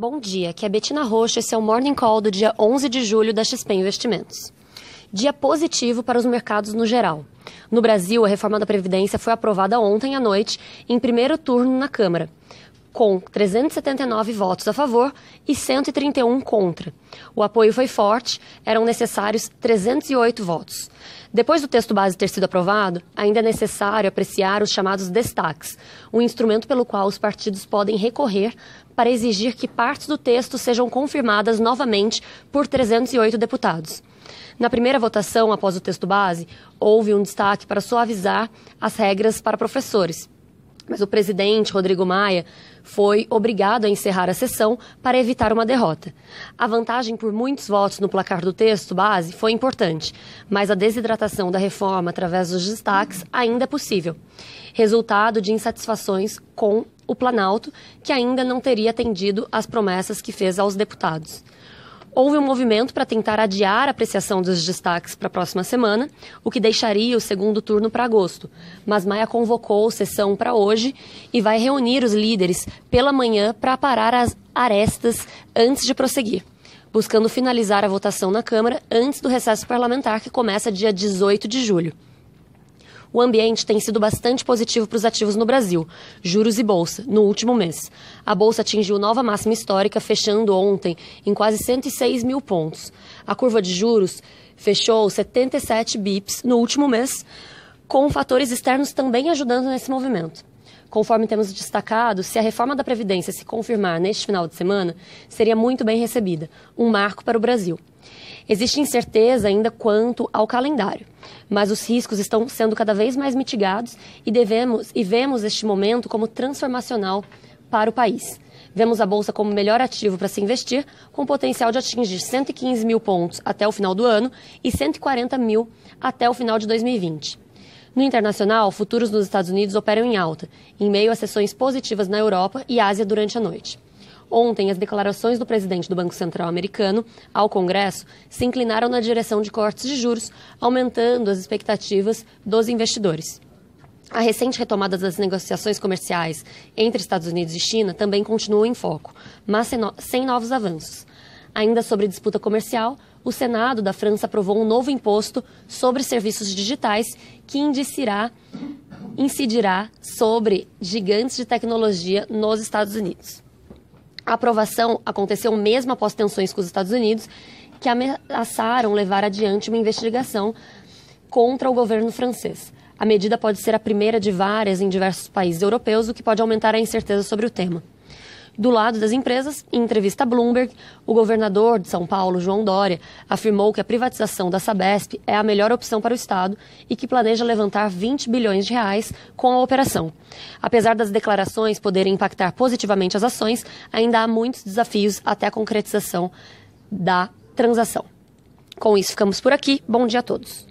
Bom dia, aqui é Betina Rocha, esse é o Morning Call do dia 11 de julho da XP Investimentos. Dia positivo para os mercados no geral. No Brasil, a reforma da Previdência foi aprovada ontem à noite, em primeiro turno na Câmara, com 379 votos a favor e 131 contra. O apoio foi forte, eram necessários 308 votos. Depois do texto base ter sido aprovado, ainda é necessário apreciar os chamados destaques, um instrumento pelo qual os partidos podem recorrer para exigir que partes do texto sejam confirmadas novamente por 308 deputados. Na primeira votação, após o texto base, houve um destaque para suavizar as regras para professores mas o presidente, Rodrigo Maia, foi obrigado a encerrar a sessão para evitar uma derrota. A vantagem por muitos votos no placar do texto base foi importante, mas a desidratação da reforma através dos destaques ainda é possível. Resultado de insatisfações com o Planalto, que ainda não teria atendido às promessas que fez aos deputados. Houve um movimento para tentar adiar a apreciação dos destaques para a próxima semana, o que deixaria o segundo turno para agosto. Mas Maia convocou sessão para hoje e vai reunir os líderes pela manhã para parar as arestas antes de prosseguir, buscando finalizar a votação na Câmara antes do recesso parlamentar que começa dia 18 de julho o ambiente tem sido bastante positivo para os ativos no Brasil, juros e bolsa, no último mês. A bolsa atingiu nova máxima histórica, fechando ontem em quase 106 mil pontos. A curva de juros fechou 77 bips no último mês, com fatores externos também ajudando nesse movimento. Conforme temos destacado, se a reforma da Previdência se confirmar neste final de semana, seria muito bem recebida, um marco para o Brasil. Existe incerteza ainda quanto ao calendário, mas os riscos estão sendo cada vez mais mitigados e devemos e vemos este momento como transformacional para o país. Vemos a Bolsa como melhor ativo para se investir, com potencial de atingir 115 mil pontos até o final do ano e 140 mil até o final de 2020. No internacional, futuros nos Estados Unidos operam em alta, em meio a sessões positivas na Europa e Ásia durante a noite. Ontem, as declarações do presidente do Banco Central americano ao Congresso se inclinaram na direção de cortes de juros, aumentando as expectativas dos investidores. A recente retomada das negociações comerciais entre Estados Unidos e China também continua em foco, mas sem novos avanços. Ainda sobre disputa comercial, o Senado da França aprovou um novo imposto sobre serviços digitais que incidirá, incidirá sobre gigantes de tecnologia nos Estados Unidos. A aprovação aconteceu mesmo após tensões com os Estados Unidos, que ameaçaram levar adiante uma investigação contra o governo francês. A medida pode ser a primeira de várias em diversos países europeus, o que pode aumentar a incerteza sobre o tema. Do lado das empresas, em entrevista a Bloomberg, o governador de São Paulo, João Dória, afirmou que a privatização da Sabesp é a melhor opção para o Estado e que planeja levantar 20 bilhões de reais com a operação. Apesar das declarações poderem impactar positivamente as ações, ainda há muitos desafios até a concretização da transação. Com isso, ficamos por aqui. Bom dia a todos.